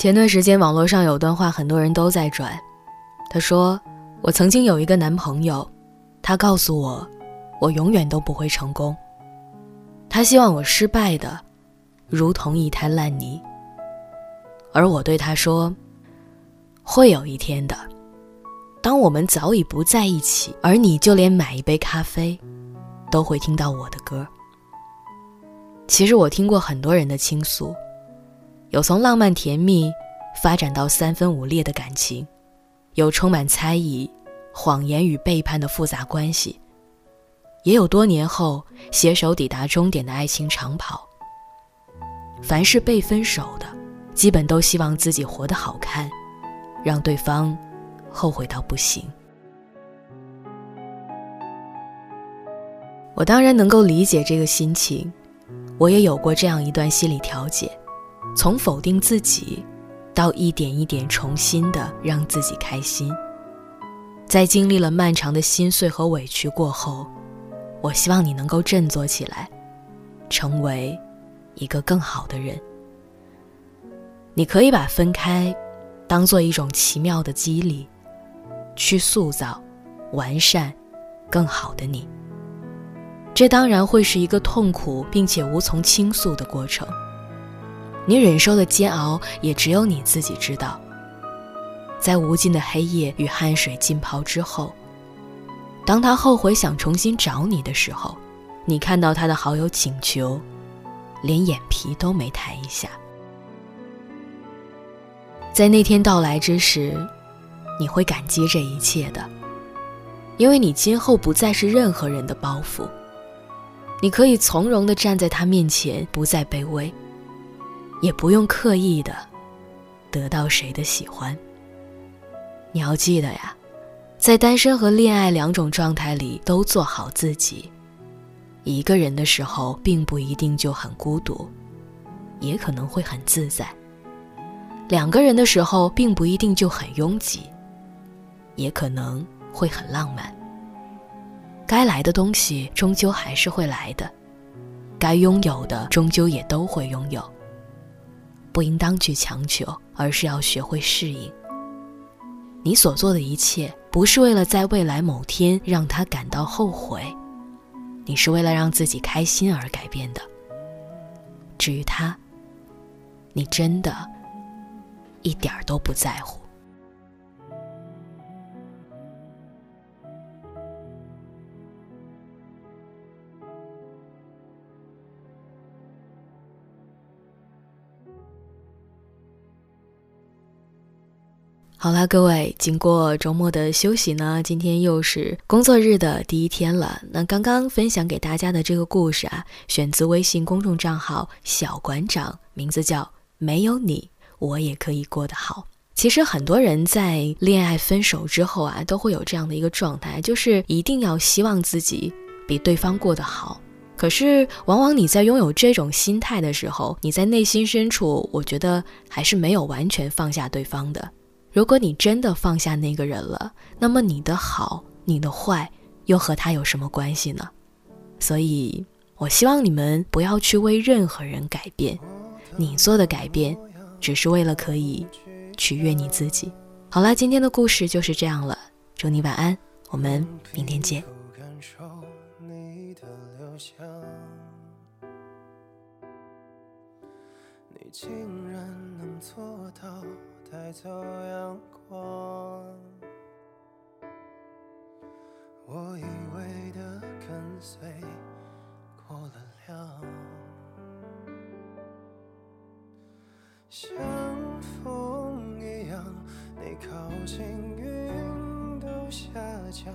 前段时间网络上有段话，很多人都在转。他说：“我曾经有一个男朋友，他告诉我，我永远都不会成功。他希望我失败的，如同一滩烂泥。而我对他说，会有一天的。当我们早已不在一起，而你就连买一杯咖啡，都会听到我的歌。其实我听过很多人的倾诉，有从浪漫甜蜜发展到三分五裂的感情。”有充满猜疑、谎言与背叛的复杂关系，也有多年后携手抵达终点的爱情长跑。凡是被分手的，基本都希望自己活得好看，让对方后悔到不行。我当然能够理解这个心情，我也有过这样一段心理调节，从否定自己。到一点一点重新的让自己开心，在经历了漫长的心碎和委屈过后，我希望你能够振作起来，成为一个更好的人。你可以把分开当做一种奇妙的激励，去塑造、完善更好的你。这当然会是一个痛苦并且无从倾诉的过程。你忍受的煎熬，也只有你自己知道。在无尽的黑夜与汗水浸泡之后，当他后悔想重新找你的时候，你看到他的好友请求，连眼皮都没抬一下。在那天到来之时，你会感激这一切的，因为你今后不再是任何人的包袱，你可以从容地站在他面前，不再卑微。也不用刻意的得到谁的喜欢。你要记得呀，在单身和恋爱两种状态里都做好自己。一个人的时候，并不一定就很孤独，也可能会很自在；两个人的时候，并不一定就很拥挤，也可能会很浪漫。该来的东西终究还是会来的，该拥有的终究也都会拥有。不应当去强求，而是要学会适应。你所做的一切，不是为了在未来某天让他感到后悔，你是为了让自己开心而改变的。至于他，你真的，一点儿都不在乎。好啦，各位，经过周末的休息呢，今天又是工作日的第一天了。那刚刚分享给大家的这个故事啊，选自微信公众账号“小馆长”，名字叫《没有你，我也可以过得好》。其实很多人在恋爱分手之后啊，都会有这样的一个状态，就是一定要希望自己比对方过得好。可是，往往你在拥有这种心态的时候，你在内心深处，我觉得还是没有完全放下对方的。如果你真的放下那个人了，那么你的好、你的坏又和他有什么关系呢？所以，我希望你们不要去为任何人改变，你做的改变，只是为了可以取悦你自己。好了，今天的故事就是这样了，祝你晚安，我们明天见。你竟然能做到。带走阳光，我以为的跟随过了量，像风一样，你靠近云都下降，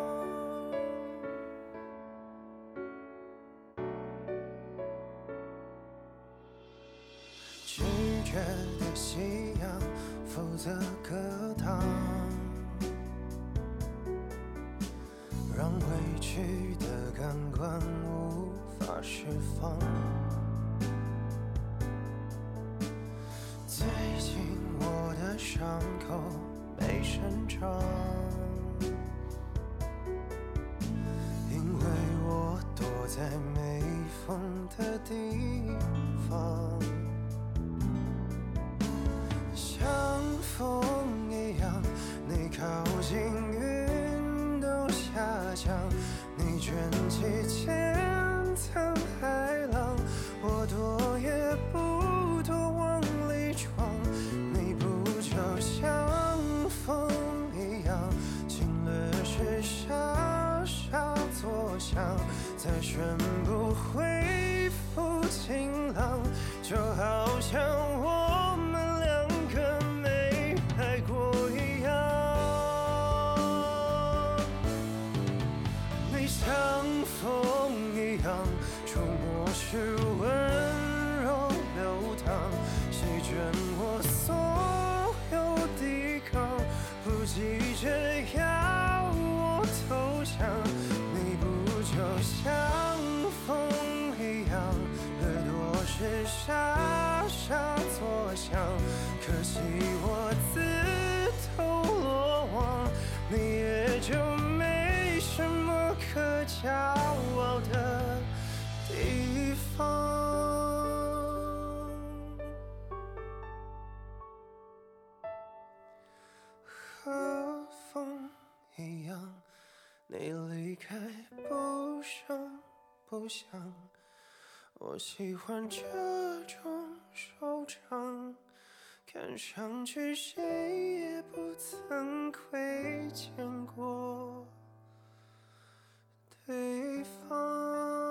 的夕阳负责格挡，让委屈的感官无法释放。最近我的伤口没生长，因为我躲在没风的地方。沙作响，可惜我自投罗网，你也就没什么可骄傲的地方。和风一样，你离开不声不响。我喜欢这手掌看上去，谁也不曾亏欠过对方。